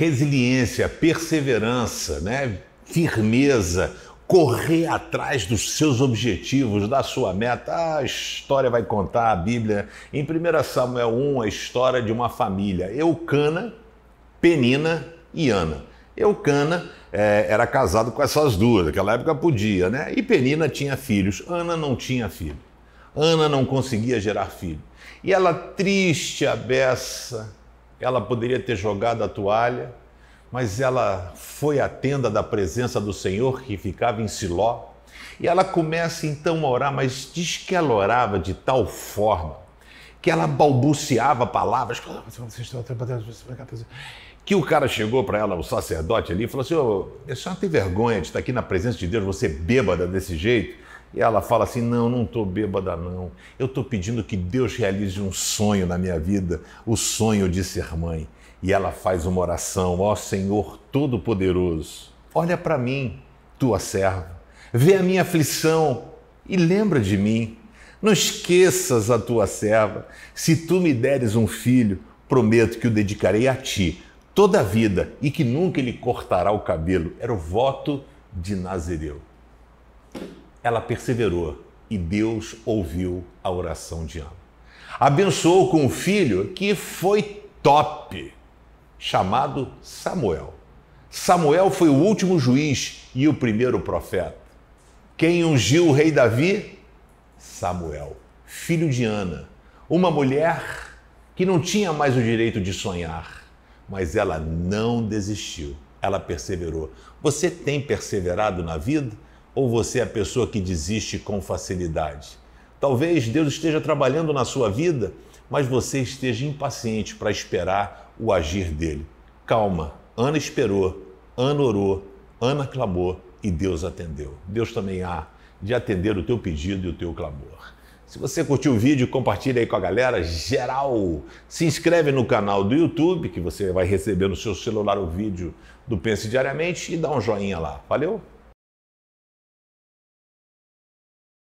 resiliência, perseverança, né? firmeza, correr atrás dos seus objetivos, da sua meta. A história vai contar, a Bíblia, em 1 Samuel 1, a história de uma família, Eucana, Penina e Ana. Eucana é, era casado com essas duas, naquela época podia, né? E Penina tinha filhos, Ana não tinha filho. Ana não conseguia gerar filho. E ela, triste, a beça, ela poderia ter jogado a toalha, mas ela foi à tenda da presença do Senhor que ficava em Siló. E ela começa então a orar, mas diz que ela orava de tal forma que ela balbuciava palavras. Que o cara chegou para ela, o sacerdote ali, e falou assim: oh, a senhora tem vergonha de estar aqui na presença de Deus, você bêbada desse jeito? E ela fala assim: Não, não estou bêbada, não. Eu estou pedindo que Deus realize um sonho na minha vida, o sonho de ser mãe. E ela faz uma oração: Ó Senhor Todo-Poderoso, olha para mim, tua serva, vê a minha aflição e lembra de mim. Não esqueças a tua serva. Se tu me deres um filho, prometo que o dedicarei a ti toda a vida e que nunca ele cortará o cabelo. Era o voto de Nazireu ela perseverou e Deus ouviu a oração de Ana. Abençoou com um filho que foi top, chamado Samuel. Samuel foi o último juiz e o primeiro profeta. Quem ungiu o rei Davi? Samuel, filho de Ana, uma mulher que não tinha mais o direito de sonhar, mas ela não desistiu, ela perseverou. Você tem perseverado na vida? Ou você é a pessoa que desiste com facilidade? Talvez Deus esteja trabalhando na sua vida, mas você esteja impaciente para esperar o agir dele. Calma, Ana esperou, Ana orou, Ana clamou e Deus atendeu. Deus também há de atender o teu pedido e o teu clamor. Se você curtiu o vídeo, compartilha aí com a galera geral. Se inscreve no canal do YouTube, que você vai receber no seu celular o vídeo do Pense Diariamente, e dá um joinha lá. Valeu?